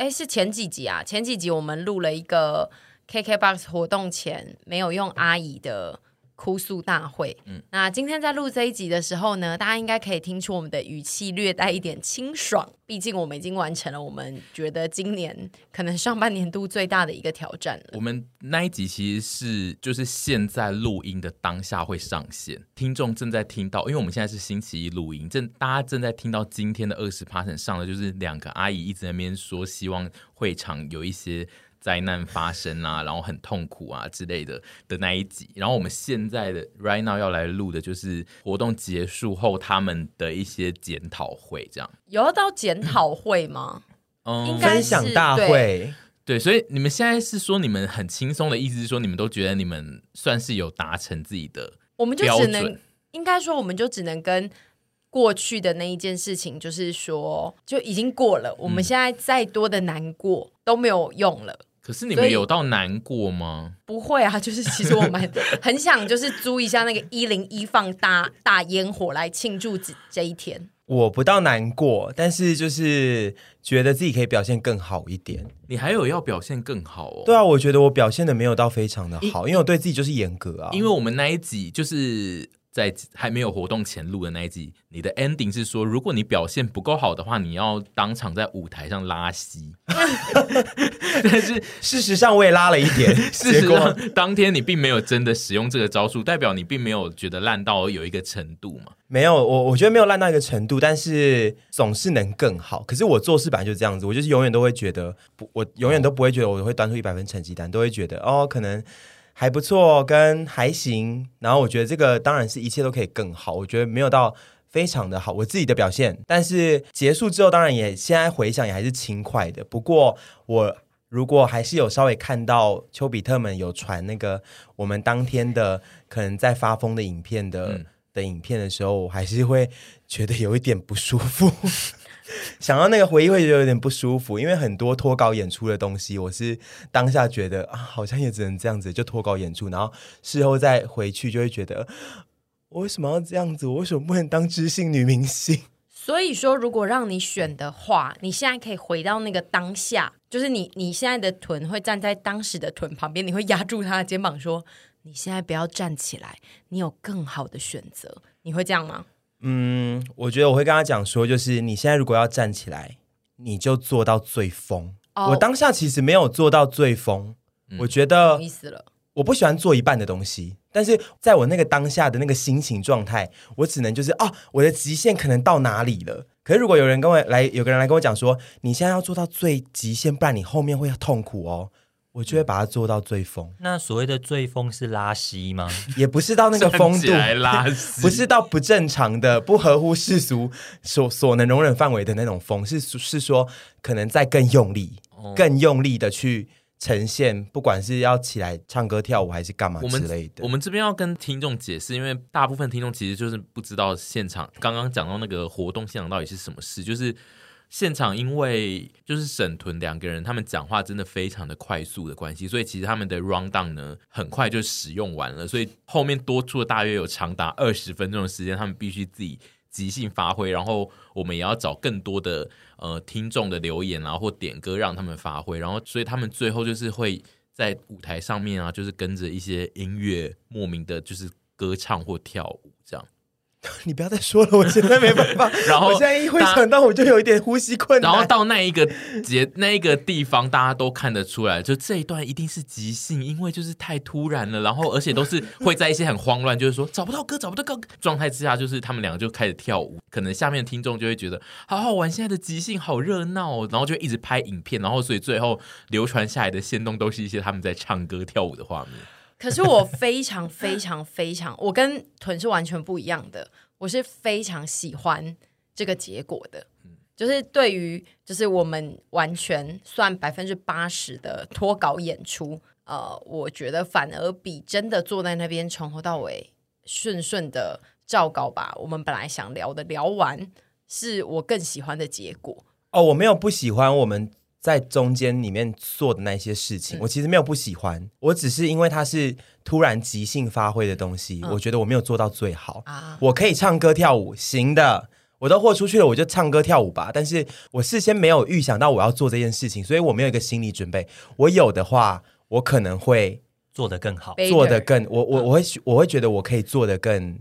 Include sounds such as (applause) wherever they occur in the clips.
哎，是前几集啊？前几集我们录了一个 KKBOX 活动前没有用阿姨的。哭诉大会，嗯，那今天在录这一集的时候呢，大家应该可以听出我们的语气略带一点清爽。毕竟我们已经完成了我们觉得今年可能上半年度最大的一个挑战了。我们那一集其实是就是现在录音的当下会上线，听众正在听到，因为我们现在是星期一录音，正大家正在听到今天的二十 percent 上的，就是两个阿姨一直在那边说，希望会场有一些。灾难发生啊，然后很痛苦啊之类的的那一集，然后我们现在的 right now 要来录的就是活动结束后他们的一些检讨会，这样。有要到检讨会吗？(coughs) 嗯，应该享大会。对，对，所以你们现在是说你们很轻松的意思是说你们都觉得你们算是有达成自己的，我们就只能应该说我们就只能跟过去的那一件事情，就是说就已经过了，我们现在再多的难过都没有用了。可是你们有到难过吗？不会啊，(laughs) 就是其实我们很想就是租一下那个一零一放大大烟火来庆祝这这一天。我不到难过，但是就是觉得自己可以表现更好一点。你还有要表现更好哦？对啊，我觉得我表现的没有到非常的好，因为我对自己就是严格啊。因为我们那一集就是。在还没有活动前录的那一集，你的 ending 是说，如果你表现不够好的话，你要当场在舞台上拉稀。(laughs) 但是 (laughs) 事实上我也拉了一点，(laughs) 事实上当天你并没有真的使用这个招数，代表你并没有觉得烂到有一个程度嘛？没有，我我觉得没有烂到一个程度，但是总是能更好。可是我做事本来就是这样子，我就是永远都会觉得不，我永远都不会觉得我会端出一百分成绩单，都会觉得哦，可能。还不错，跟还行，然后我觉得这个当然是一切都可以更好。我觉得没有到非常的好，我自己的表现。但是结束之后，当然也现在回想也还是轻快的。不过我如果还是有稍微看到丘比特们有传那个我们当天的可能在发疯的影片的、嗯、的影片的时候，我还是会觉得有一点不舒服。(laughs) 想到那个回忆会觉得有点不舒服，因为很多脱稿演出的东西，我是当下觉得啊，好像也只能这样子就脱稿演出，然后事后再回去就会觉得，我为什么要这样子？我为什么不能当知性女明星？(laughs) 所以说，如果让你选的话，你现在可以回到那个当下，就是你你现在的臀会站在当时的臀旁边，你会压住他的肩膀说：“你现在不要站起来，你有更好的选择。”你会这样吗？嗯，我觉得我会跟他讲说，就是你现在如果要站起来，你就做到最疯。Oh. 我当下其实没有做到最疯，嗯、我觉得意思了。我不喜欢做一半的东西，但是在我那个当下的那个心情状态，我只能就是哦，我的极限可能到哪里了。可是如果有人跟我来，有个人来跟我讲说，你现在要做到最极限，不然你后面会痛苦哦。我就会把它做到最疯。那所谓的最疯是拉稀吗？(laughs) 也不是到那个疯度，(laughs) 不是到不正常的、不合乎世俗所所能容忍范围的那种疯，是是说可能再更用力、哦、更用力的去呈现，不管是要起来唱歌跳舞还是干嘛之类的。我们这边要跟听众解释，因为大部分听众其实就是不知道现场刚刚讲到那个活动现场到底是什么事，就是。现场因为就是沈屯两个人，他们讲话真的非常的快速的关系，所以其实他们的 rundown 呢很快就使用完了，所以后面多出了大约有长达二十分钟的时间，他们必须自己即兴发挥，然后我们也要找更多的呃听众的留言啊或点歌让他们发挥，然后所以他们最后就是会在舞台上面啊，就是跟着一些音乐莫名的就是歌唱或跳舞这样。(laughs) 你不要再说了，我现在没办法。(laughs) 然后我现在一会想到，我就有一点呼吸困难。然后到那一个节那一个地方，大家都看得出来，就这一段一定是即兴，因为就是太突然了。然后而且都是会在一些很慌乱，就是说找不到歌、找不到歌状态之下，就是他们两个就开始跳舞。可能下面的听众就会觉得好好玩，现在的即兴好热闹哦。然后就一直拍影片，然后所以最后流传下来的线动都是一些他们在唱歌跳舞的画面。可是我非常非常非常，我跟屯是完全不一样的。我是非常喜欢这个结果的，就是对于就是我们完全算百分之八十的脱稿演出，呃，我觉得反而比真的坐在那边从头到尾顺顺的照稿把我们本来想聊的聊完，是我更喜欢的结果。哦，我没有不喜欢我们。在中间里面做的那些事情，嗯、我其实没有不喜欢，我只是因为它是突然即兴发挥的东西，嗯、我觉得我没有做到最好。啊、我可以唱歌跳舞，行的，我都豁出去了，我就唱歌跳舞吧。但是我事先没有预想到我要做这件事情，所以我没有一个心理准备。我有的话，我可能会做得更好，做得更我我我会我会觉得我可以做得更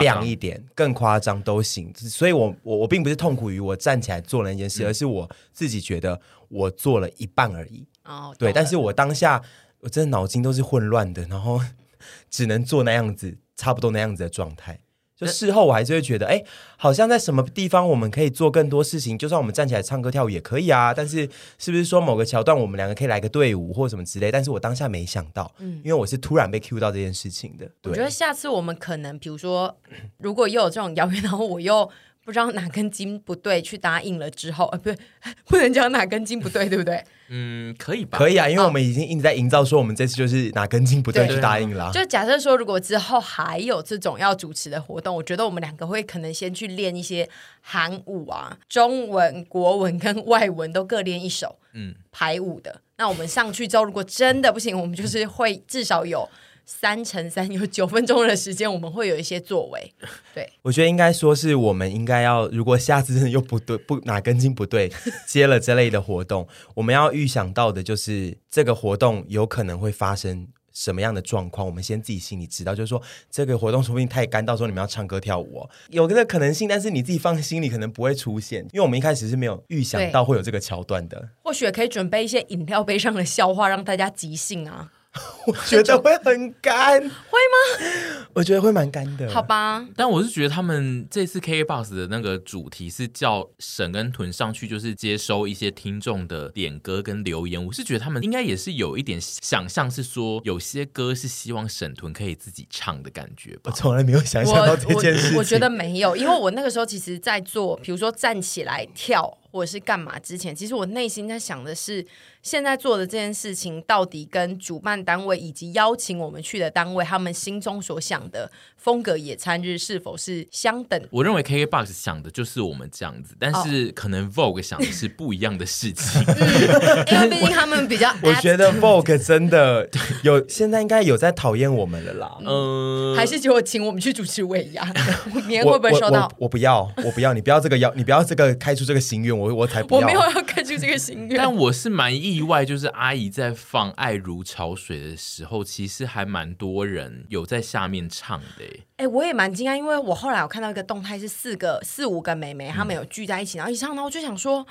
亮一点，更夸张都行。所以我我我并不是痛苦于我站起来做了那件事，嗯、而是我自己觉得我做了一半而已。哦，对，但是我当下我真的脑筋都是混乱的，然后 (laughs) 只能做那样子，差不多那样子的状态。就事后我还是会觉得，哎，好像在什么地方我们可以做更多事情，就算我们站起来唱歌跳舞也可以啊。但是是不是说某个桥段我们两个可以来个队伍或什么之类？但是我当下没想到，嗯，因为我是突然被 cue 到这件事情的。对，我觉得下次我们可能，比如说，如果又有这种邀约，然后我又。不知道哪根筋不对，去答应了之后，呃，(laughs) 不对，不能讲哪根筋不对，对不对？嗯，可以吧？可以啊，因为我们已经一直在营造说，我们这次就是哪根筋不对去答应了。就假设说，如果之后还有这种要主持的活动，我觉得我们两个会可能先去练一些韩舞啊，中文、国文跟外文都各练一首，嗯，排舞的。那我们上去之后，如果真的不行，我们就是会至少有。三乘三有九分钟的时间，我们会有一些作为。对，我觉得应该说是我们应该要，如果下次真的又不对，不哪根筋不对，接了这类的活动，我们要预想到的就是这个活动有可能会发生什么样的状况，我们先自己心里知道，就是说这个活动说不定太干，到时候你们要唱歌跳舞哦，有这个可能性，但是你自己放心里可能不会出现，因为我们一开始是没有预想到会有这个桥段的。或许可以准备一些饮料杯上的笑话，让大家即兴啊。(laughs) 我觉得会很干，会吗？我觉得会蛮干的。好吧，但我是觉得他们这次 KKBOX 的那个主题是叫沈跟屯上去，就是接收一些听众的点歌跟留言。我是觉得他们应该也是有一点想象，是说有些歌是希望沈屯可以自己唱的感觉吧。我从来没有想象到这件事情。我，我，我觉得没有，因为我那个时候其实在做，比如说站起来跳或者是干嘛之前，其实我内心在想的是。现在做的这件事情，到底跟主办单位以及邀请我们去的单位，他们心中所想的风格野餐日是否是相等？我认为 KKBOX 想的就是我们这样子，但是可能 Vogue 想的是不一样的事情。嗯、因为毕竟他们比较，我觉得 Vogue 真的有现在应该有在讨厌我们了啦。嗯，还是就请我们去主持尾牙，(laughs) 明天会不会收到？我，我，我不要，我不要，你不要这个要，你不要这个开出这个心愿，我我才不要。我没有要开出这个心愿，但我是蛮意。外就是阿姨在放《爱如潮水》的时候，其实还蛮多人有在下面唱的。哎、欸，我也蛮惊讶，因为我后来我看到一个动态，是四个四五个妹妹，她们有聚在一起，然后一唱，然后我就想说。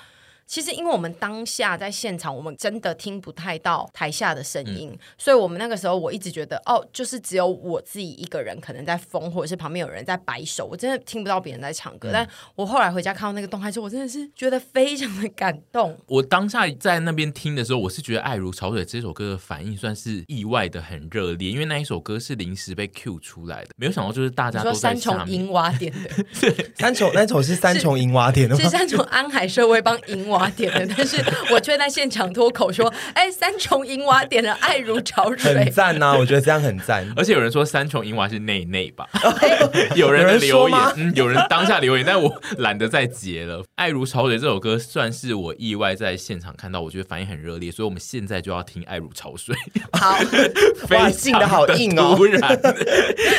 其实，因为我们当下在现场，我们真的听不太到台下的声音，嗯、所以我们那个时候我一直觉得，哦，就是只有我自己一个人可能在疯，或者是旁边有人在摆手，我真的听不到别人在唱歌。嗯、但我后来回家看到那个动态之后，我真的是觉得非常的感动。我当下在那边听的时候，我是觉得《爱如潮水》这首歌的反应算是意外的很热烈，因为那一首歌是临时被 Q 出来的，没有想到就是大家都在三重银娃点的，对，(laughs) 三重那首是三重银娃点的吗？是三重安海社会帮银娃点的，但是我却在现场脱口说：“哎，三重银娃点了《爱如潮水》，很赞呐！我觉得这样很赞。(laughs) 而且有人说三重银娃是内内吧？(laughs) 有人留言，嗯，有人当下留言，但我懒得再截了。《爱如潮水》这首歌算是我意外在现场看到，我觉得反应很热烈，所以我们现在就要听《爱如潮水》。好，(laughs) 哇，进的好硬哦！突然，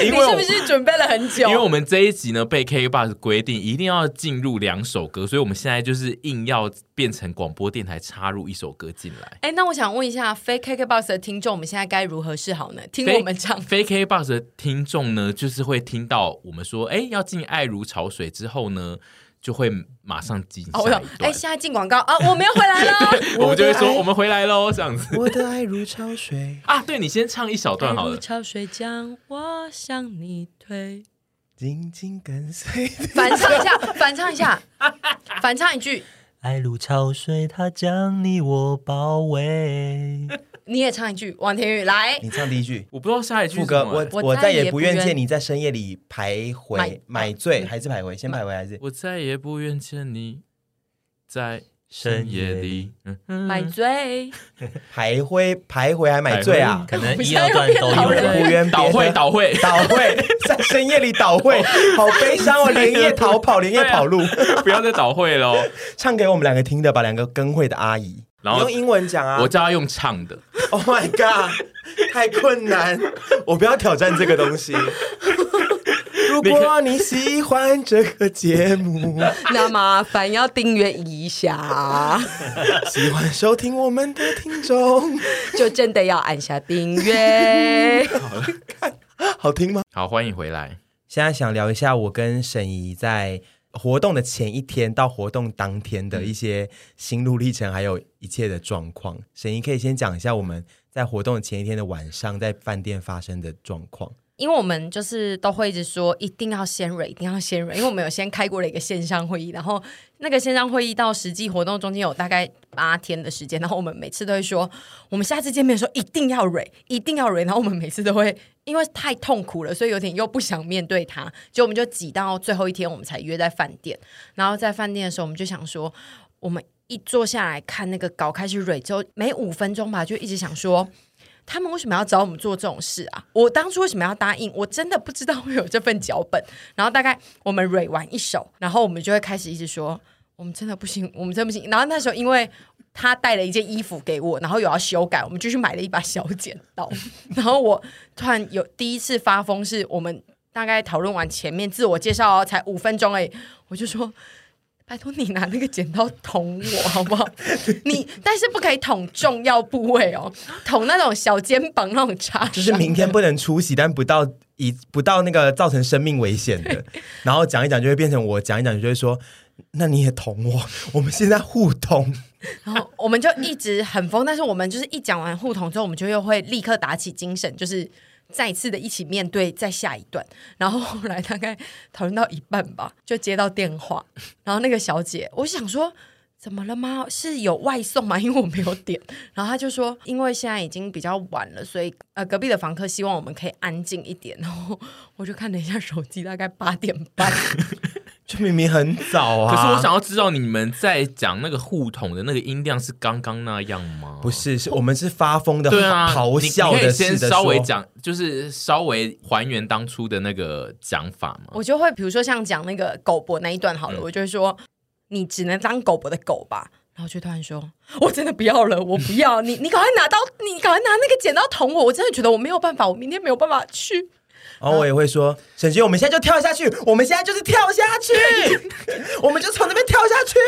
你是不是准备了很久？因为我们这一集呢，被 KKBOX 规定一定要进入两首歌，所以我们现在就是硬要变成广播。电台插入一首歌进来，哎，那我想问一下，非 KKBOX 的听众，我们现在该如何是好呢？听我们唱，非 KKBOX 的听众呢，就是会听到我们说，哎，要进爱如潮水之后呢，就会马上进下一段。哎，现在进广告啊，我们要回来了，(laughs) 我们就会说我们回来喽，这样子。我的爱如潮水 (laughs) 啊，对，你先唱一小段好了。潮水将我向你推，紧紧跟随。反唱一下，反唱一下，反唱一句。爱如潮水，它将你我包围。(laughs) 你也唱一句，王天宇来。你唱第一句，我不知道下一句。副歌，我我再也不愿见你在深夜里徘徊，买，买醉还是徘徊？先徘徊还是？我再也不愿见你在。深夜里，买醉，(laughs) 徘徊，徘徊还买醉啊？可能一二段都有。倒会，倒会，倒会，在深夜里倒会，(laughs) 好悲伤哦！连夜逃跑，连夜跑路，(laughs) 不要再倒会喽！唱给我们两个听的，吧两个跟会的阿姨，然后用英文讲啊，我叫他用唱的。Oh my god，太困难，我不要挑战这个东西。如果你喜欢这个节目，(laughs) 那麻烦要订阅一下，(laughs) 喜欢收听我们的听众，就真的要按下订阅。(laughs) 好了，好听吗？好，欢迎回来。现在想聊一下我跟沈怡在活动的前一天到活动当天的一些心路历程，还有一切的状况。沈怡可以先讲一下我们在活动前一天的晚上在饭店发生的状况。因为我们就是都会一直说一定要先蕊，一定要先蕊，因为我们有先开过了一个线上会议，然后那个线上会议到实际活动中间有大概八天的时间，然后我们每次都会说，我们下次见面的时候一定要蕊，一定要蕊，然后我们每次都会因为太痛苦了，所以有点又不想面对他，就我们就挤到最后一天，我们才约在饭店，然后在饭店的时候，我们就想说，我们一坐下来看那个稿开始蕊之后，每五分钟吧，就一直想说。他们为什么要找我们做这种事啊？我当初为什么要答应？我真的不知道会有这份脚本。然后大概我们蕊完一首，然后我们就会开始一直说：“我们真的不行，我们真不行。”然后那时候因为他带了一件衣服给我，然后有要修改，我们就去买了一把小剪刀。(laughs) 然后我突然有第一次发疯，是我们大概讨论完前面自我介绍才五分钟哎，我就说。拜托你拿那个剪刀捅我好不好？你但是不可以捅重要部位哦，捅那种小肩膀那种插，就是明天不能出席，但不到以不到那个造成生命危险的。然后讲一讲就会变成我讲一讲就会说，那你也捅我，我们现在互捅。然后我们就一直很疯，但是我们就是一讲完互捅之后，我们就又会立刻打起精神，就是。再次的一起面对，再下一段，然后后来大概讨论到一半吧，(laughs) 就接到电话，然后那个小姐，我想说怎么了吗？是有外送吗？因为我没有点，(laughs) 然后他就说，因为现在已经比较晚了，所以呃隔壁的房客希望我们可以安静一点，然后我就看了一下手机，大概八点半。(laughs) 就明明很早啊！可是我想要知道你们在讲那个互捅的那个音量是刚刚那样吗？不是，是我们是发疯的，对啊，咆哮的。先稍微讲，就是稍微还原当初的那个讲法嘛。我就会比如说像讲那个狗博那一段好了，嗯、我就会说你只能当狗博的狗吧。然后就突然说，我真的不要了，我不要你，你赶快拿刀，你赶快拿那个剪刀捅我，我真的觉得我没有办法，我明天没有办法去。然后我也会说，沈杰，我们现在就跳下去，我们现在就是跳下去，(laughs) 我们就从那边跳下去，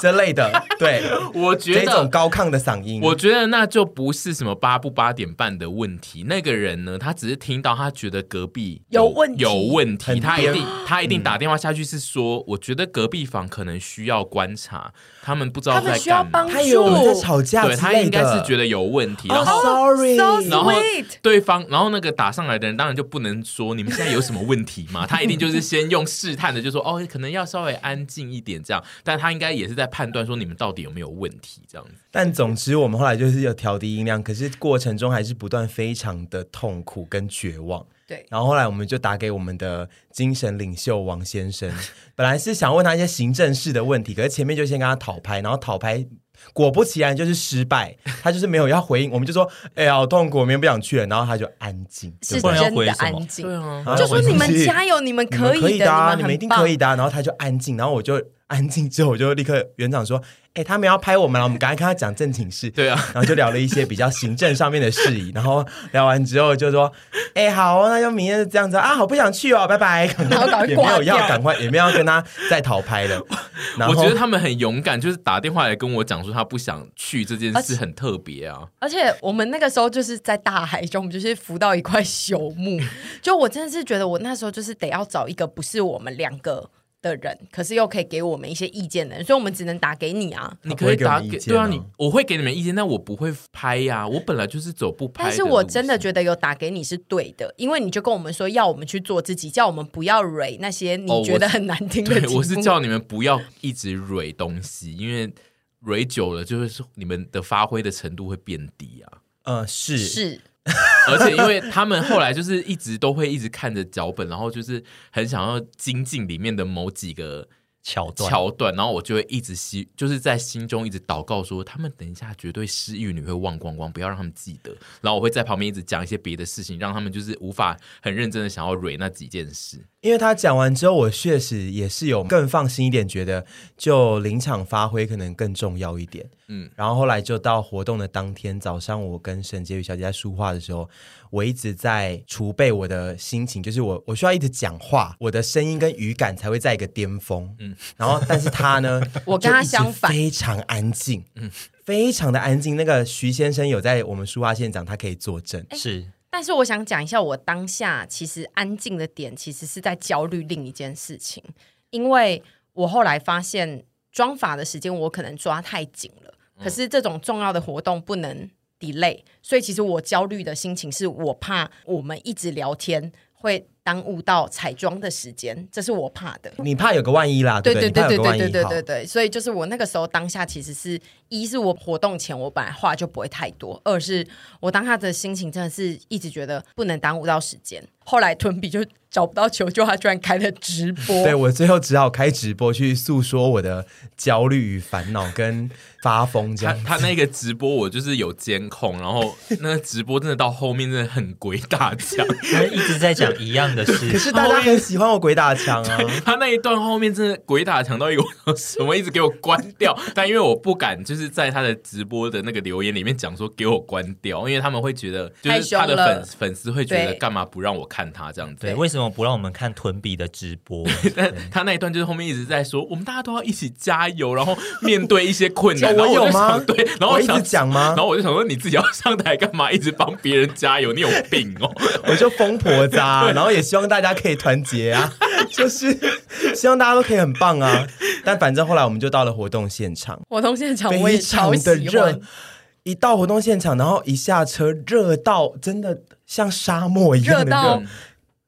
这类的。(laughs) 对，我觉得这种高亢的嗓音，我觉得那就不是什么八不八点半的问题。那个人呢，他只是听到他觉得隔壁有，有问题，有问题，他一定他一定打电话下去是说，嗯、我觉得隔壁房可能需要观察。他们不知道在干嘛，他以为我们在吵架，对，他应该是觉得有问题。然后，sorry，然后对方，然后那个打上来的人当然就不能说你们现在有什么问题吗，(laughs) 他一定就是先用试探的，就说哦，可能要稍微安静一点这样。但他应该也是在判断说你们到底有没有问题这样子。但总之，我们后来就是有调低音量，可是过程中还是不断非常的痛苦跟绝望。对，然后后来我们就打给我们的精神领袖王先生，本来是想问他一些行政式的问题，可是前面就先跟他讨拍，然后讨拍果不其然就是失败，他就是没有要回应，我们就说哎呀好痛苦，我明天不想去了，然后他就安静，是真的安静，对啊，就说你们加油，你们可以的，你们，啊、你们一定可以的，然后他就安静，然后我就安静之后，我就立刻园长说。哎，他们要拍我们了，我们赶快跟他讲正经事。(laughs) 对啊，然后就聊了一些比较行政上面的事宜，然后聊完之后就说：“哎，好，那就明天是这样子啊，好，不想去哦，拜拜。”然后赶快也没有要赶快，也没有要跟他再讨拍了。(laughs) 我觉得他们很勇敢，就是打电话来跟我讲说他不想去这件事很特别啊。而且我们那个时候就是在大海中，我们就是浮到一块朽木。(laughs) 就我真的是觉得，我那时候就是得要找一个不是我们两个。的人，可是又可以给我们一些意见的人，所以我们只能打给你啊。你可以打给，对啊，你我会给你们意见，但我不会拍呀、啊。我本来就是走不拍。但是我真的觉得有打给你是对的，因为你就跟我们说要我们去做自己，叫我们不要蕊那些你觉得很难听的、哦我。我是叫你们不要一直蕊东西，因为蕊久了就是你们的发挥的程度会变低啊。呃，是是。而且，因为他们后来就是一直都会一直看着脚本，然后就是很想要精进里面的某几个桥段，桥段，然后我就会一直希，就是在心中一直祷告说，他们等一下绝对失忆，你会忘光光，不要让他们记得。然后我会在旁边一直讲一些别的事情，让他们就是无法很认真的想要蕊那几件事。因为他讲完之后，我确实也是有更放心一点，觉得就临场发挥可能更重要一点。嗯，然后后来就到活动的当天早上，我跟沈婕妤小姐在说话的时候，我一直在储备我的心情，就是我我需要一直讲话，我的声音跟语感才会在一个巅峰。嗯，然后但是他呢，(laughs) 我跟他相反，非常安静，嗯，非常的安静。那个徐先生有在我们书画现场，他可以作证，是。但是我想讲一下，我当下其实安静的点，其实是在焦虑另一件事情，因为我后来发现妆发的时间我可能抓太紧了，可是这种重要的活动不能 delay，所以其实我焦虑的心情是我怕我们一直聊天会。耽误到彩妆的时间，这是我怕的。你怕有个万一啦，对对对对对对对对。所以就是我那个时候当下，其实是一是我活动前我本来话就不会太多，二是我当下的心情真的是一直觉得不能耽误到时间。后来屯比就找不到求救，他居然开了直播。(laughs) 对，我最后只好开直播去诉说我的焦虑与烦恼跟发疯这样。他他那个直播我就是有监控，然后那个直播真的到后面真的很鬼打墙，他一直在讲一样的事。可是大家很喜欢我鬼打墙啊！(laughs) 他那一段后面真的鬼打墙到一个什么，一直给我关掉。但因为我不敢，就是在他的直播的那个留言里面讲说给我关掉，因为他们会觉得，就是他的粉粉丝会觉得干嘛不让我看他这样子？对，为什么不让我们看屯比的直播？(laughs) 但他那一段就是后面一直在说，我们大家都要一起加油，然后面对一些困难。我 (laughs) 有吗？对，然后我一直讲吗？然后我就想说，你自己要上台干嘛？一直帮别人加油？你有病哦！(laughs) 我就疯婆子啊，然后也希望大家可以团结啊，就是希望大家都可以很棒啊。但反正后来我们就到了活动现场，活动现场非常的热。一到活动现场，然后一下车，热到真的像沙漠一样的热，热到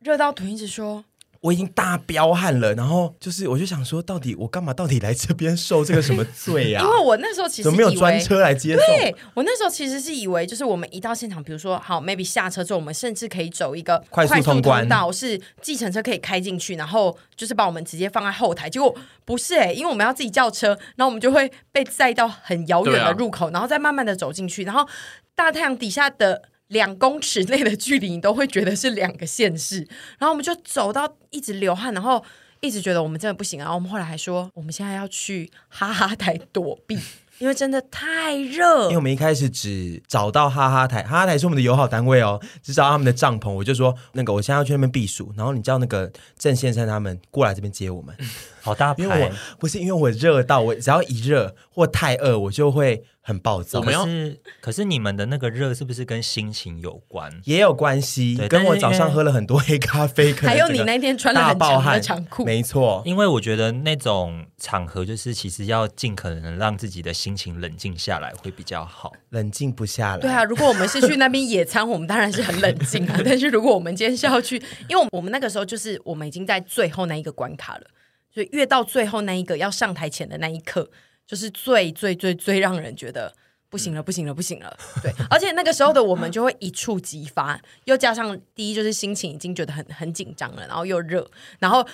热到屯一直说。我已经大彪悍了，然后就是我就想说，到底我干嘛？到底来这边受这个什么罪啊？(laughs) 因为我那时候其实没有专车来接送？对，我那时候其实是以为，就是我们一到现场，比如说好，maybe 下车之后，我们甚至可以走一个快速通道，是计程车可以开进去，然后就是把我们直接放在后台。结果不是哎、欸，因为我们要自己叫车，然后我们就会被载到很遥远的入口，啊、然后再慢慢的走进去，然后大太阳底下的。两公尺内的距离，你都会觉得是两个县市。然后我们就走到一直流汗，然后一直觉得我们真的不行。啊我们后来还说，我们现在要去哈哈台躲避，因为真的太热。因为我们一开始只找到哈哈台，哈哈台是我们的友好单位哦，只找到他们的帐篷。我就说，那个我现在要去那边避暑，然后你叫那个郑先生他们过来这边接我们。好大牌，因为我不是因为我热到我只要一热或太饿，我就会很暴躁。可是可是你们的那个热是不是跟心情有关？也有关系，跟我早上喝了很多黑咖啡，(laughs) 还有你那天穿了很长的长裤，没错。因为我觉得那种场合就是其实要尽可能让自己的心情冷静下来会比较好。冷静不下来。对啊，如果我们是去那边野餐，我们当然是很冷静啊。但是如果我们今天是要去，因为我们那个时候就是我们已经在最后那一个关卡了。所以越到最后那一个要上台前的那一刻，就是最最最最让人觉得不行了，不行了，不行了。对，而且那个时候的我们就会一触即发，又加上第一就是心情已经觉得很很紧张了，然后又热，然后。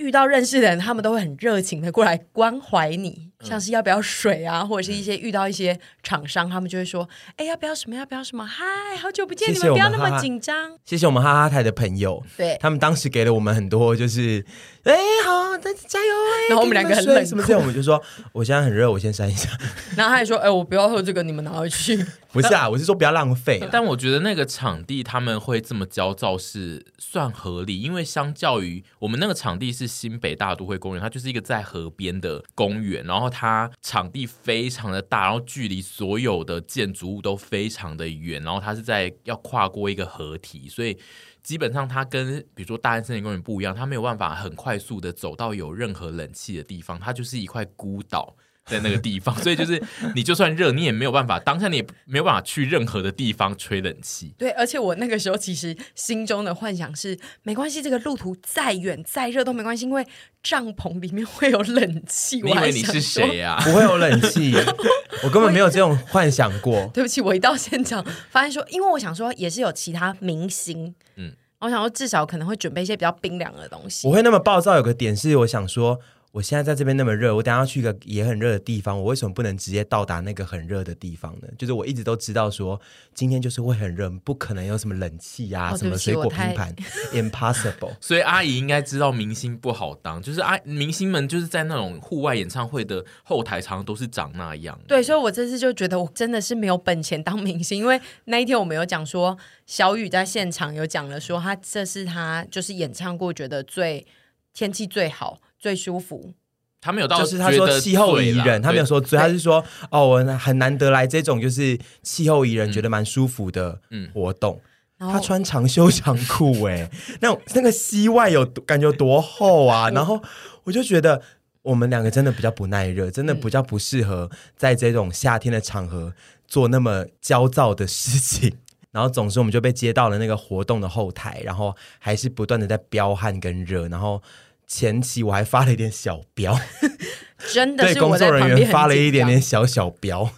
遇到认识的人，他们都会很热情的过来关怀你，像是要不要水啊，或者是一些遇到一些厂商，他们就会说：“哎，要不要什么？要不要什么？嗨，好久不见，你们不要那么紧张。”谢谢我们哈哈台的朋友，对他们当时给了我们很多，就是哎，好，再加油哎。然后我们两个很冷，什么这样，我们就说：“ (laughs) 我现在很热，我先扇一下。(laughs) ”然后他还说：“哎，我不要喝这个，你们拿回去。(laughs) ”不是啊，我是说不要浪费。但我觉得那个场地他们会这么焦躁是算合理，因为相较于我们那个场地是。新北大都会公园，它就是一个在河边的公园，然后它场地非常的大，然后距离所有的建筑物都非常的远，然后它是在要跨过一个河堤，所以基本上它跟比如说大安森林公园不一样，它没有办法很快速的走到有任何冷气的地方，它就是一块孤岛。在那个地方，所以就是你就算热，你也没有办法，当下你也没有办法去任何的地方吹冷气。对，而且我那个时候其实心中的幻想是，没关系，这个路途再远再热都没关系，因为帐篷里面会有冷气。你以为你是谁呀？不会有冷气，(laughs) 我根本没有这种幻想过。(laughs) 对不起，我一到现场发现说，因为我想说也是有其他明星，嗯，我想说至少可能会准备一些比较冰凉的东西。我会那么暴躁，有个点是我想说。我现在在这边那么热，我等下要去一个也很热的地方，我为什么不能直接到达那个很热的地方呢？就是我一直都知道说，今天就是会很热，不可能有什么冷气啊，哦、什么水果拼盘，(laughs) impossible。(laughs) 所以阿姨应该知道明星不好当，就是阿明星们就是在那种户外演唱会的后台，常常都是长那样。对，所以我这次就觉得我真的是没有本钱当明星，因为那一天我们有讲说，小雨在现场有讲了说，他这是他就是演唱过觉得最天气最好。最舒服，他没有到，就是他说气候宜人，他没有说最，他是说哦，我很难得来这种就是气候宜人，觉得蛮舒服的活动。嗯、他穿长袖长裤，(laughs) 哎，那种那个膝外有感觉有多厚啊？(laughs) 然后我就觉得我们两个真的比较不耐热，真的比较不适合在这种夏天的场合做那么焦躁的事情。然后总之我们就被接到了那个活动的后台，然后还是不断的在飙汗跟热，然后。前期我还发了一点小飙，(laughs) 真的对工作人员发了一点点小小飙，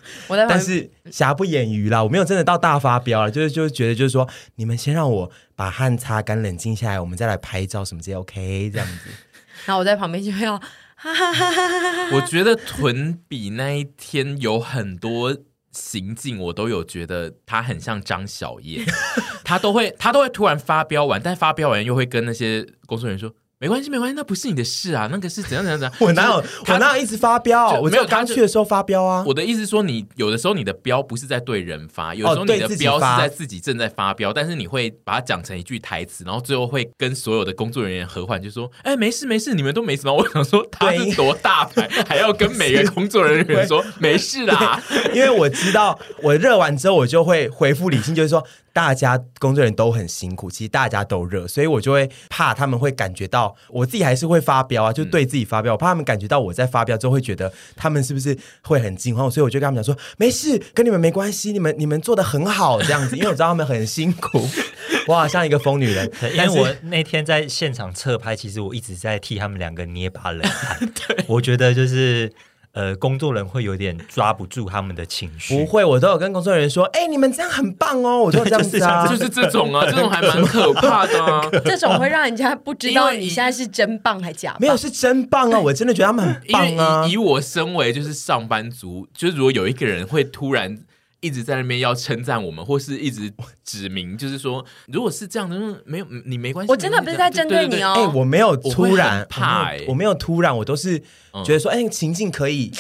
但是瑕不掩瑜啦，我没有真的到大发飙了，就是就是觉得就是说，你们先让我把汗擦干，冷静下来，我们再来拍照什么之类 OK 这样子。(laughs) 然后我在旁边就要哈哈哈哈哈。我觉得屯比那一天有很多行径，我都有觉得他很像张小燕，(laughs) 他都会他都会突然发飙完，但发飙完又会跟那些工作人员说。没关系，没关系，那不是你的事啊，那个是怎样怎样怎样。(laughs) 我哪有我哪有一直发飙？我没有刚去的时候发飙啊。我的意思是说，你有的时候你的飙不是在对人发，有的时候你的飙是在自己正在发飙，但是你会把它讲成一句台词，然后最后会跟所有的工作人员和缓，就说：“哎，没事没事，你们都没什么。”我想说他是多大牌，还要跟每个工作人员说没事啦，(laughs) 因为我知道我热完之后我就会回复理性，就是说。大家工作人员都很辛苦，其实大家都热，所以我就会怕他们会感觉到我自己还是会发飙啊，就对自己发飙，我怕他们感觉到我在发飙之后会觉得他们是不是会很惊慌，所以我就跟他们讲说没事，跟你们没关系，你们你们做的很好这样子，因为我知道他们很辛苦，(laughs) 我好像一个疯女人，因为我那天在现场侧拍，其实我一直在替他们两个捏把冷汗，(laughs) 我觉得就是。呃，工作人员会有点抓不住他们的情绪。不会，我都有跟工作人员说：“哎、欸，你们这样很棒哦！”我就这样子啊，(laughs) (laughs) 就是这种啊，(laughs) 这种还蛮可怕的啊。这种会让人家不知道你现在是真棒还假棒。没有，是真棒啊！我真的觉得他们很棒啊。以，以我身为就是上班族，就是如果有一个人会突然。一直在那边要称赞我们，或是一直指明，就是说，如果是这样的，没有你没关系。我真的不是在针对你哦，哎，我没有突然怕，哎，我没有突然，我都是觉得说，哎，情境可以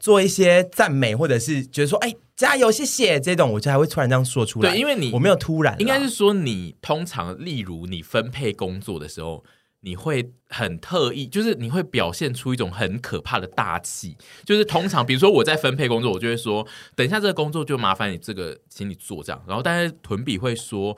做一些赞美，或者是觉得说，哎，加油，谢谢这种，我就还会突然这样说出来。对，因为你我没有突然，应该是说你通常，例如你分配工作的时候。你会很特意，就是你会表现出一种很可怕的大气，就是通常，比如说我在分配工作，我就会说，等一下这个工作就麻烦你这个，请你做这样。然后，但是屯比会说，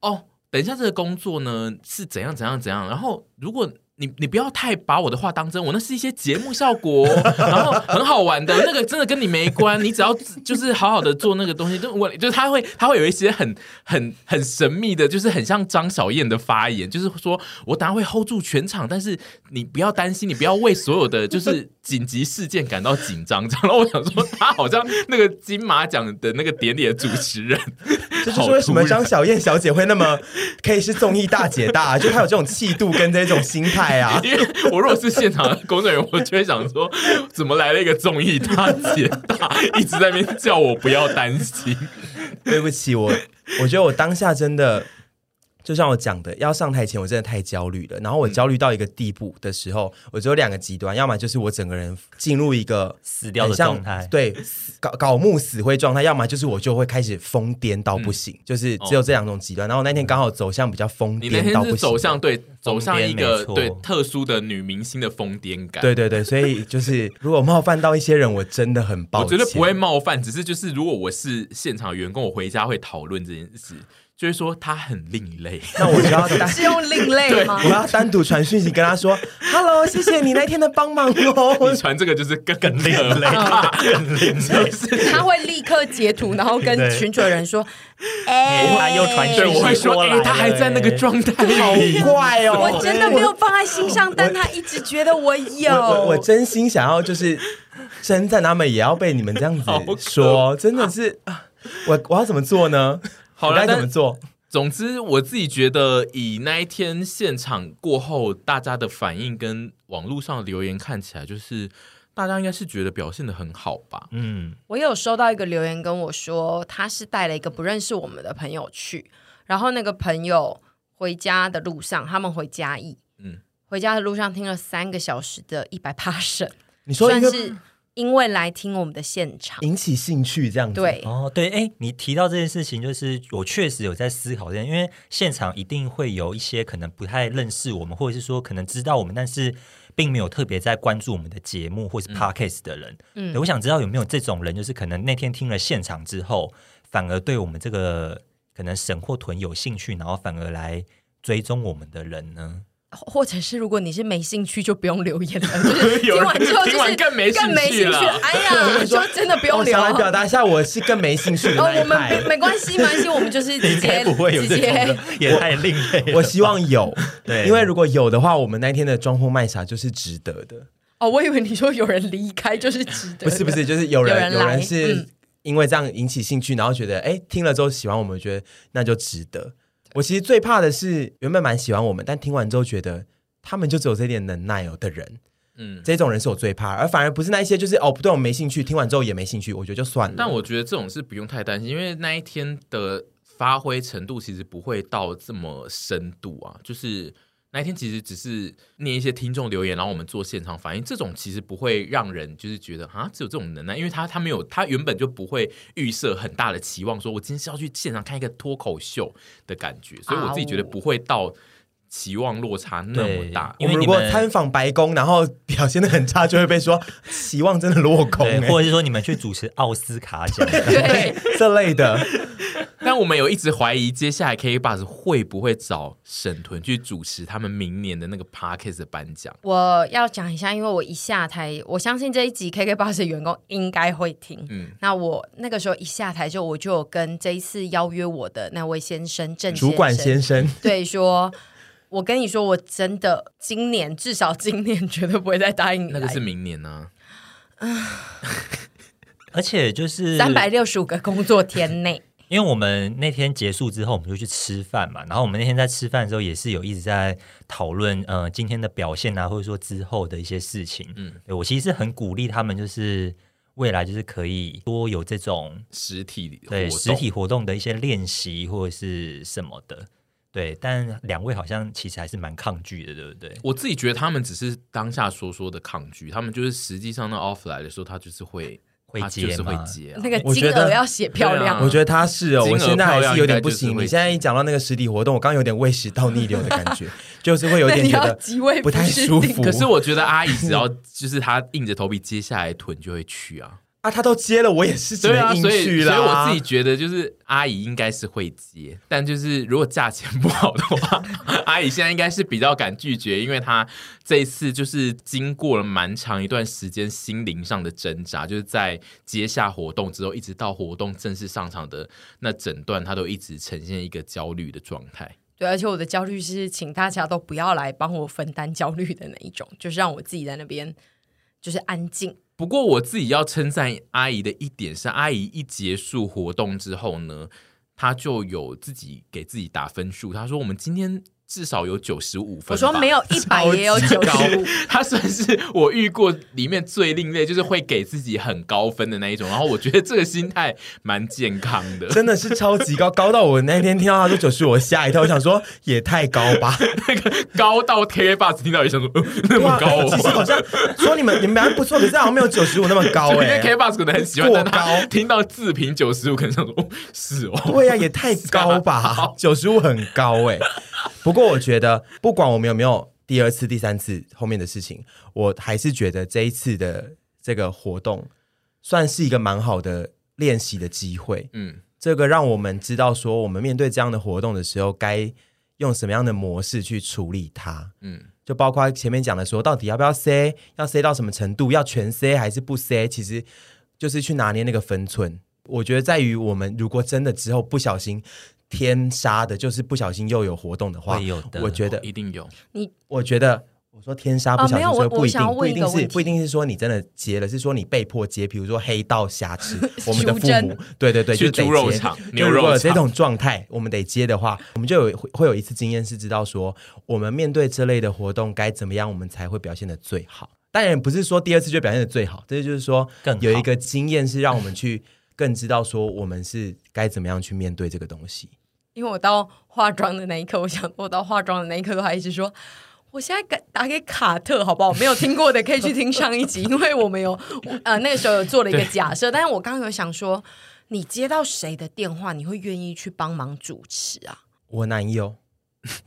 哦，等一下这个工作呢是怎样怎样怎样。然后，如果你你不要太把我的话当真，我那是一些节目效果，然后很好玩的那个，真的跟你没关。你只要就是好好的做那个东西，就我就是他会他会有一些很很很神秘的，就是很像张小燕的发言，就是说我等下会 hold 住全场，但是你不要担心，你不要为所有的就是紧急事件感到紧张。(laughs) 这样，然后我想说，他好像那个金马奖的那个典礼的主持人，(laughs) 这就是为什么张小燕小姐会那么 (laughs) 可以是综艺大姐大，就她有这种气度跟这种心态啊。因为我如果是现场的工作人员，我就会想说，怎么来了一个综艺大姐大，一直在那边叫我不要担心。对不起，我我觉得我当下真的。就像我讲的，要上台前我真的太焦虑了。然后我焦虑到一个地步的时候，嗯、我只有两个极端，要么就是我整个人进入一个死掉的状态，对，搞搞木死灰状态；要么就是我就会开始疯癫到不行，嗯、就是只有这两种极端。然后那天刚好走向比较疯癫到不行，走向对，走向一个对特殊的女明星的疯癫感。对对对，所以就是如果冒犯到一些人，我真的很抱歉。我觉得不会冒犯，只是就是如果我是现场员工，我回家会讨论这件事。就是说他很另类，(laughs) 那我就要单 (laughs) 是用另类吗？我要单独传讯息跟他说：“Hello，谢谢你那天的帮忙哦。(laughs) ”你传这个就是更更另类，更另类。他会立刻截图，然后跟群主的人说：“哎，他又传讯息，我会说：哎，他还在那个状态，好怪哦！我真的没有放在心上，但他一直觉得我有。我真心想要就是称赞他们，也要被你们这样子说，真的是啊！我我要怎么做呢？”好，该怎么做？总之，我自己觉得，以那一天现场过后大家的反应跟网络上的留言看起来，就是大家应该是觉得表现的很好吧。嗯，我有收到一个留言跟我说，他是带了一个不认识我们的朋友去，然后那个朋友回家的路上，他们回嘉义，嗯，回家的路上听了三个小时的一百趴审，你说算是。因为来听我们的现场，引起兴趣这样子。对哦，对，哎，你提到这件事情，就是我确实有在思考这件，因为现场一定会有一些可能不太认识我们，或者是说可能知道我们，但是并没有特别在关注我们的节目或是 podcast 的人。嗯，我想知道有没有这种人，就是可能那天听了现场之后，反而对我们这个可能神或屯有兴趣，然后反而来追踪我们的人呢？或者是如果你是没兴趣，就不用留言了。就是听完之后，就是更没更没兴趣。哎呀，(laughs) 就真的不用留。我来表达一下，我是更没兴趣的那一派。哦，我们没关系，没关系，我们就是直接不会有这种，也太另类。我希望有，对，因为如果有的话，我们那天的装疯卖傻就是值得的。哦，我以为你说有人离开就是值得，不是不是，就是有人有人是因为这样引起兴趣，然后觉得哎听了之后喜欢我们，觉得那就值得。我其实最怕的是原本蛮喜欢我们，但听完之后觉得他们就只有这点能耐哦的人，嗯，这种人是我最怕，而反而不是那一些就是哦不对我没兴趣，听完之后也没兴趣，我觉得就算了。但我觉得这种是不用太担心，因为那一天的发挥程度其实不会到这么深度啊，就是。那一天其实只是念一些听众留言，然后我们做现场反应，这种其实不会让人就是觉得啊，只有这种能耐，因为他他没有，他原本就不会预设很大的期望，说我今天是要去现场看一个脱口秀的感觉，所以我自己觉得不会到期望落差那么大。因为如果参访白宫，然后表现的很差，就会被说期望真的落空，或者是说你们去主持奥斯卡奖，(laughs) 对这类的。(laughs) 但我们有一直怀疑，接下来 KKBOX 会不会找沈屯去主持他们明年的那个 Podcast 的颁奖？我要讲一下，因为我一下台，我相信这一集 KKBOX 的员工应该会听。嗯，那我那个时候一下台就，我就有跟这一次邀约我的那位先生郑主管先生 (laughs) 对说，我跟你说，我真的今年至少今年绝对不会再答应你。那个是明年呢？啊，(laughs) 而且就是三百六十五个工作天内。因为我们那天结束之后，我们就去吃饭嘛。然后我们那天在吃饭的时候，也是有一直在讨论，呃，今天的表现啊，或者说之后的一些事情。嗯，我其实是很鼓励他们，就是未来就是可以多有这种实体对实体活动的一些练习或者是什么的。对，但两位好像其实还是蛮抗拒的，对不对？我自己觉得他们只是当下说说的抗拒，他们就是实际上那 off 来的时候，他就是会。会接就是会接，那个金额要写漂亮。我觉得他是哦，我现在还是有点不行。你现在一讲到那个实体活动，我刚有点胃食道逆流的感觉，(laughs) 就是会有点觉得不太舒服。可是我觉得阿姨只要 (laughs) 就是她硬着头皮接下来囤就会去啊。啊，他都接了，我也是对啊，所以所以我自己觉得就是阿姨应该是会接，但就是如果价钱不好的话，(laughs) 阿姨现在应该是比较敢拒绝，因为她这一次就是经过了蛮长一段时间心灵上的挣扎，就是在接下活动之后，一直到活动正式上场的那整段，她都一直呈现一个焦虑的状态。对，而且我的焦虑是请大家都不要来帮我分担焦虑的那一种，就是让我自己在那边就是安静。不过我自己要称赞阿姨的一点是，阿姨一结束活动之后呢，她就有自己给自己打分数。她说：“我们今天。”至少有九十五分。我说没有一百也有九十五，(laughs) 他算是我遇过里面最另类，就是会给自己很高分的那一种。然后我觉得这个心态蛮健康的，真的是超级高，高到我那天听到他说九十五，我吓一跳，我想说也太高吧。(laughs) 那个高到 K b u s 听到也想说、呃、(laughs) 那么高、哦，其实好像说你们你们还不错，可是好像没有九十五那么高哎、欸。因为 KKBOX 可能很喜欢过高，听到自评九十五，可能想说哦是哦，对呀、啊，也太高吧，九十五很高哎、欸。不过我觉得，不管我们有没有第二次、第三次后面的事情，我还是觉得这一次的这个活动算是一个蛮好的练习的机会。嗯，这个让我们知道说，我们面对这样的活动的时候，该用什么样的模式去处理它。嗯，就包括前面讲的说，到底要不要塞，要塞到什么程度，要全塞还是不塞，其实就是去拿捏那个分寸。我觉得在于我们如果真的之后不小心。天杀的，就是不小心又有活动的话，会有的，我觉得一定有。你，我觉得我说天杀不小心，啊、所以不一定，不一定是不一定是说你真的接了，是说你被迫接，比如说黑道挟持我们的父母，对对对，去猪肉场、牛肉场，如果有这种状态，我们得接的话，我们就有会有一次经验是知道说，我们面对这类的活动该怎么样，我们才会表现的最好。当然不是说第二次就表现的最好，这就是说有一个经验是让我们去更知道说我们是该怎么样去面对这个东西。因为我到化妆的那一刻，(laughs) 我想我到化妆的那一刻都还一直说。我现在打给卡特，好不好？没有听过的 (laughs) 可以去听上一集，因为我们有呃那个时候有做了一个假设。但是我刚刚有想说，你接到谁的电话，你会愿意去帮忙主持啊？我男友。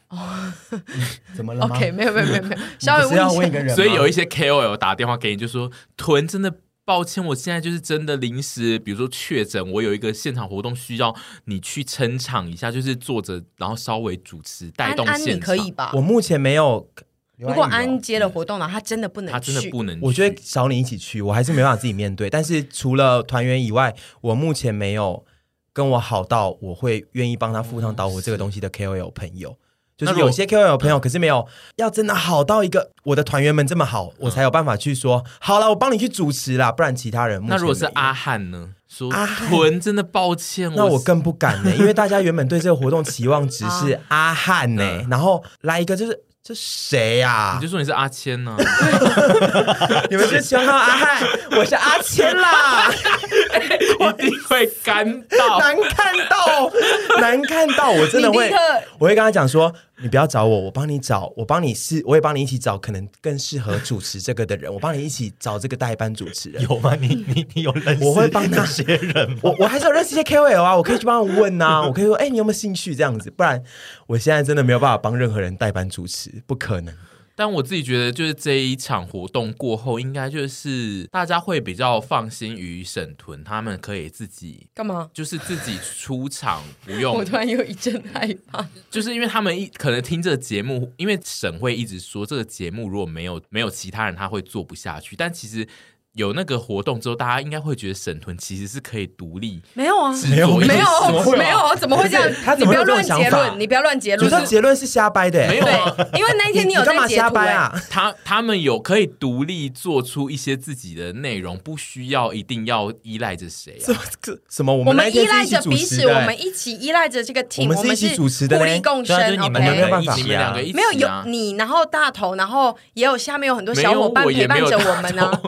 哦，(laughs) 怎么了？OK，没有没有没有没有，稍微问，问一下。所以有一些 KOL 打电话给你，就说臀真的。抱歉，我现在就是真的临时，比如说确诊，我有一个现场活动需要你去撑场一下，就是坐着，然后稍微主持带动现场。安安你可以吧？我目前没有。如果安接了活动呢，他真的不能去，他真的不能去。我觉得找你一起去，我还是没办法自己面对。但是除了团员以外，我目前没有跟我好到我会愿意帮他赴汤蹈火这个东西的 KOL 朋友。就是有些 KOL 朋友，可是没有要真的好到一个我的团员们这么好，我才有办法去说好了，我帮你去主持啦，不然其他人。那如果是阿汉呢？说阿屯真的抱歉，那我更不敢呢，因为大家原本对这个活动期望值是 (laughs) 阿汉呢，然后来一个就是这谁呀？你就说你是阿谦呢？(laughs) 你们是喜欢看阿汉，我是阿谦啦，(laughs) 一定会干到难看到难看到，我真的会，我会跟他讲说。你不要找我，我帮你找，我帮你是，我也帮你一起找可能更适合主持这个的人，我帮你一起找这个代班主持人。有吗？你你你有认识？我会帮那些人，我我还是有认识一些 KOL 啊，我可以去帮他问呐、啊，(laughs) 我可以说，哎、欸，你有没有兴趣这样子？不然我现在真的没有办法帮任何人代班主持，不可能。但我自己觉得，就是这一场活动过后，应该就是大家会比较放心于沈屯，他们可以自己干嘛？就是自己 (laughs) 出场，不用。我突然有一阵害怕，就是因为他们一可能听这个节目，因为沈会一直说这个节目如果没有没有其他人，他会做不下去。但其实。有那个活动之后，大家应该会觉得沈屯其实是可以独立。没有啊，没有，没有，没有啊，怎么会这样？你不要乱结论，你不要乱结论。你说结论是瞎掰的，没有啊，因为那一天你有在瞎掰啊。他他们有可以独立做出一些自己的内容，不需要一定要依赖着谁啊？这什么？我们依赖着彼此，我们一起依赖着这个 team，我们是一起主持的，互利共生。你们没有办法，你们两个一起没有有你，然后大头，然后也有下面有很多小伙伴陪伴着我们呢。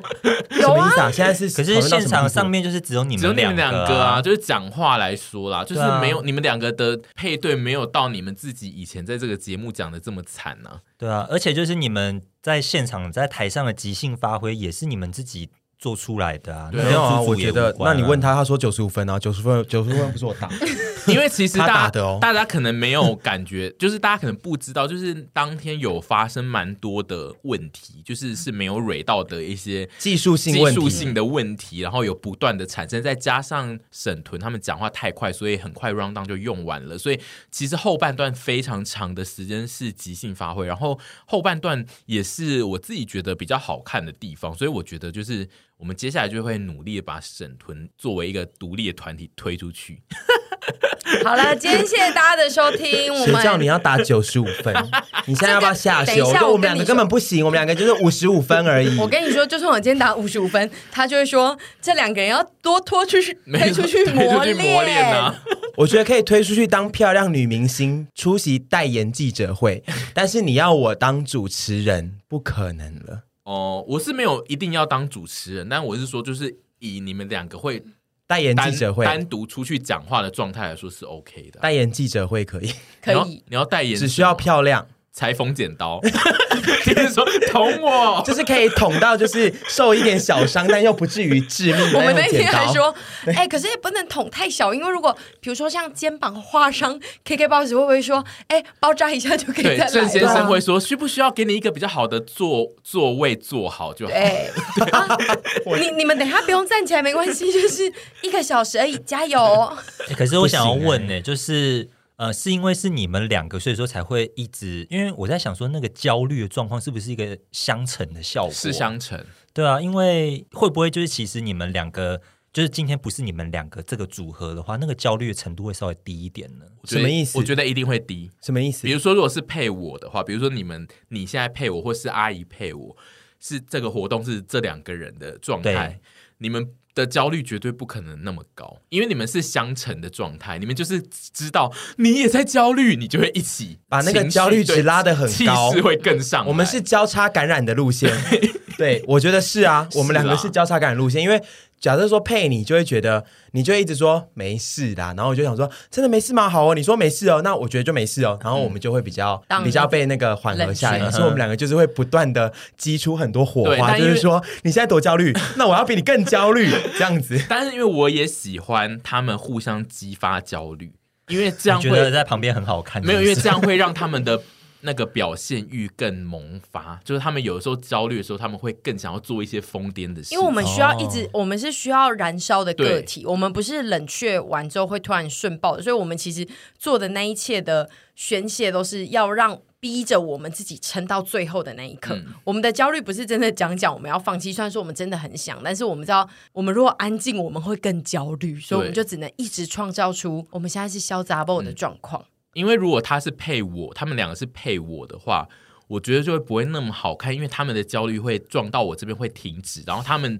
(laughs) 有啊，现在是。可是现场上面就是只有你们两个啊，就是讲话来说啦，就是没有你们两个的配对没有到你们自己以前在这个节目讲的这么惨呢。对啊，而且就是你们在现场在台上的即兴发挥也是你们自己做出来的啊。没有啊，我觉得那你问他，他说九十五分啊，九十分九十分不是我打。(laughs) 因为其实大打的哦，大家可能没有感觉，(laughs) 就是大家可能不知道，就是当天有发生蛮多的问题，就是是没有蕊到的一些技术性技术性的问题，然后有不断的产生，再加上沈屯他们讲话太快，所以很快 round down 就用完了，所以其实后半段非常长的时间是即兴发挥，然后后半段也是我自己觉得比较好看的地方，所以我觉得就是我们接下来就会努力的把沈屯作为一个独立的团体推出去。(laughs) 好了，今天谢谢大家的收听。我们谁叫你要打九十五分？你现在要不要下修？等一下，我们两个根本不行，我们两个就是五十五分而已。(laughs) 我跟你说，就算我今天打五十五分，他就会说这两个人要多拖出去，推出去磨练啊。(laughs) 我觉得可以推出去当漂亮女明星，出席代言记者会，但是你要我当主持人，不可能了。哦，我是没有一定要当主持人，但我是说，就是以你们两个会。代言记者会单独出去讲话的状态来说是 OK 的。代言记者会可以，可以。你要代言，只需要漂亮，裁缝剪刀，就是说捅我，就是可以捅到，就是受一点小伤，但又不至于致命。(laughs) 我们那天还说，哎，可是也不能捅太小，因为如果比如说像肩膀划伤，KKBOX 会不会说，哎，包扎一下就可以再来？郑先生会说，需不需要给你一个比较好的座座位坐好就好？哎，(laughs) 你你们等下不用站起来没关系，就是一个小时而已，加油。可是我想要问呢，就是。呃，是因为是你们两个，所以说才会一直。因为我在想说，那个焦虑的状况是不是一个相乘的效果？是相乘，对啊。因为会不会就是其实你们两个就是今天不是你们两个这个组合的话，那个焦虑的程度会稍微低一点呢？什么意思我觉得一定会低。什么意思？比如说，如果是配我的话，比如说你们你现在配我，或是阿姨配我，是这个活动是这两个人的状态，你们的焦虑绝对不可能那么高，因为你们是相乘的状态，你们就是知道你也在焦虑，你就会一起把那个焦虑值拉得很高，气势会更上。我们是交叉感染的路线，对，我觉得是啊，(laughs) 我们两个是交叉感染路线，因为。假设说配你，就会觉得你就一直说没事啦，然后我就想说真的没事吗？好哦，你说没事哦，那我觉得就没事哦，然后我们就会比较、嗯、比较被那个缓和下来。所以我们两个就是会不断的激出很多火花，就是说你现在多焦虑，(laughs) 那我要比你更焦虑这样子。但是因为我也喜欢他们互相激发焦虑，因为这样会觉得在旁边很好看。没有，因为这样会让他们的。那个表现欲更萌发，就是他们有的时候焦虑的时候，他们会更想要做一些疯癫的事。因为我们需要一直，哦、我们是需要燃烧的个体，我们不是冷却完之后会突然瞬爆的，所以我们其实做的那一切的宣泄，都是要让逼着我们自己撑到最后的那一刻。嗯、我们的焦虑不是真的讲讲我们要放弃，虽然说我们真的很想，但是我们知道，我们如果安静，我们会更焦虑，所以我们就只能一直创造出我们现在是潇洒 b 的状况。嗯因为如果他是配我，他们两个是配我的话，我觉得就会不会那么好看，因为他们的焦虑会撞到我这边会停止，然后他们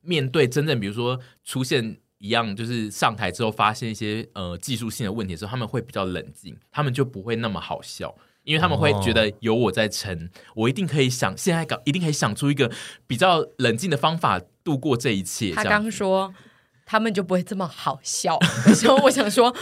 面对真正比如说出现一样，就是上台之后发现一些呃技术性的问题的时候，他们会比较冷静，他们就不会那么好笑，因为他们会觉得有我在撑，哦、我一定可以想现在搞，一定可以想出一个比较冷静的方法度过这一切。他刚说他们就不会这么好笑，(laughs) 所以我想说。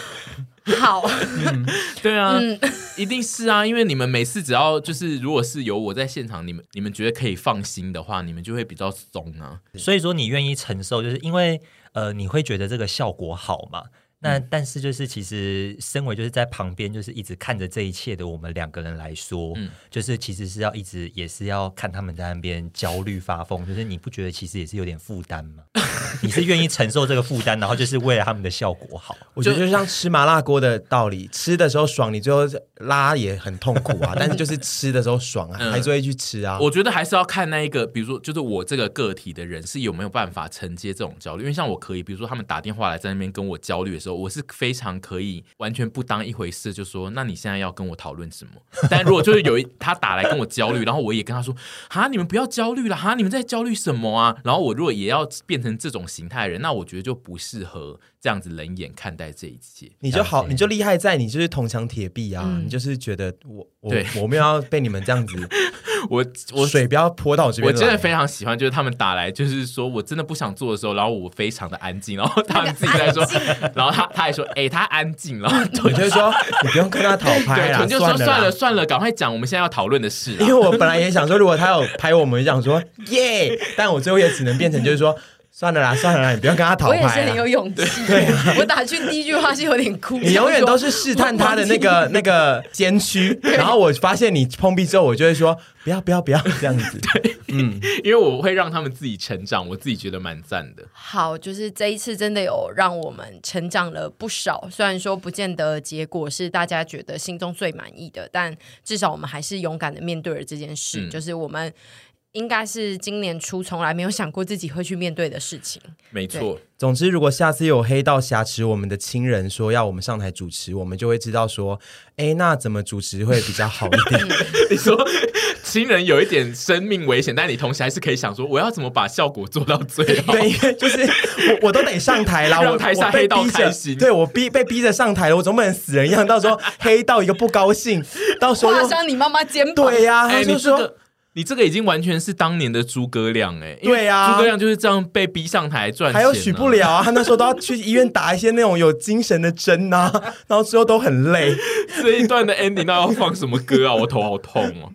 好，嗯，对啊，嗯、一定是啊，因为你们每次只要就是，如果是有我在现场，你们你们觉得可以放心的话，你们就会比较松啊。所以说，你愿意承受，就是因为呃，你会觉得这个效果好嘛？那但是就是其实身为就是在旁边就是一直看着这一切的我们两个人来说，嗯，就是其实是要一直也是要看他们在那边焦虑发疯，就是你不觉得其实也是有点负担吗？(laughs) 你是愿意承受这个负担，然后就是为了他们的效果好。(laughs) 我觉得就像吃麻辣锅的道理，吃的时候爽，你最后拉也很痛苦啊。(laughs) 但是就是吃的时候爽啊，还是会去吃啊。我觉得还是要看那一个，比如说就是我这个个体的人是有没有办法承接这种焦虑。因为像我可以，比如说他们打电话来在那边跟我焦虑的时候，我是非常可以完全不当一回事，就说那你现在要跟我讨论什么？但如果就是有一他打来跟我焦虑，然后我也跟他说哈，你们不要焦虑了哈，你们在焦虑什么啊？然后我如果也要变成这种。形态的人，那我觉得就不适合这样子冷眼看待这一切。你就好，你就厉害在你就是铜墙铁壁啊！嗯、你就是觉得我我对我们要被你们这样子，(laughs) 我我水不要泼到我这边。我真的非常喜欢，就是他们打来，就是说我真的不想做的时候，然后我非常的安静，然后他们自己在说，(laughs) 然后他他还说，哎、欸，他安静了，我就说 (laughs) 你不用跟他讨拍了，就说算了算了，赶快讲我们现在要讨论的事。因为我本来也想说，如果他有拍我们，就想说耶，但我最后也只能变成就是说。算了啦，算了啦，你不要跟他 (laughs) 讨牌。我也是很有勇气。对、啊，(laughs) 我打去第一句话是有点哭。(laughs) 你永远都是试探他的那个那个肩区，然后我发现你碰壁之后，我就会说不要不要不要这样子。对，嗯，因为我会让他们自己成长，我自己觉得蛮赞的。好，就是这一次真的有让我们成长了不少，虽然说不见得结果是大家觉得心中最满意的，但至少我们还是勇敢的面对了这件事，嗯、就是我们。应该是今年初从来没有想过自己会去面对的事情。没错，总之，如果下次有黑道挟持我们的亲人说要我们上台主持，我们就会知道说，哎，那怎么主持会比较好一点？(laughs) 你说亲人有一点生命危险，但你同时还是可以想说，我要怎么把效果做到最好？对，因为就是我我都得上台了，(laughs) 我台下黑道开心。对，我逼被逼着上台了，我总不能死人一样，到时候黑道一个不高兴，到时候划伤你妈妈肩膀。对呀，他就说。你这个已经完全是当年的诸葛亮哎，对呀，诸葛亮就是这样被逼上台赚钱，还有许不了啊，他那时候都要去医院打一些那种有精神的针啊，然后之后都很累。(laughs) 这一段的 ending 那要放什么歌啊？我头好痛哦。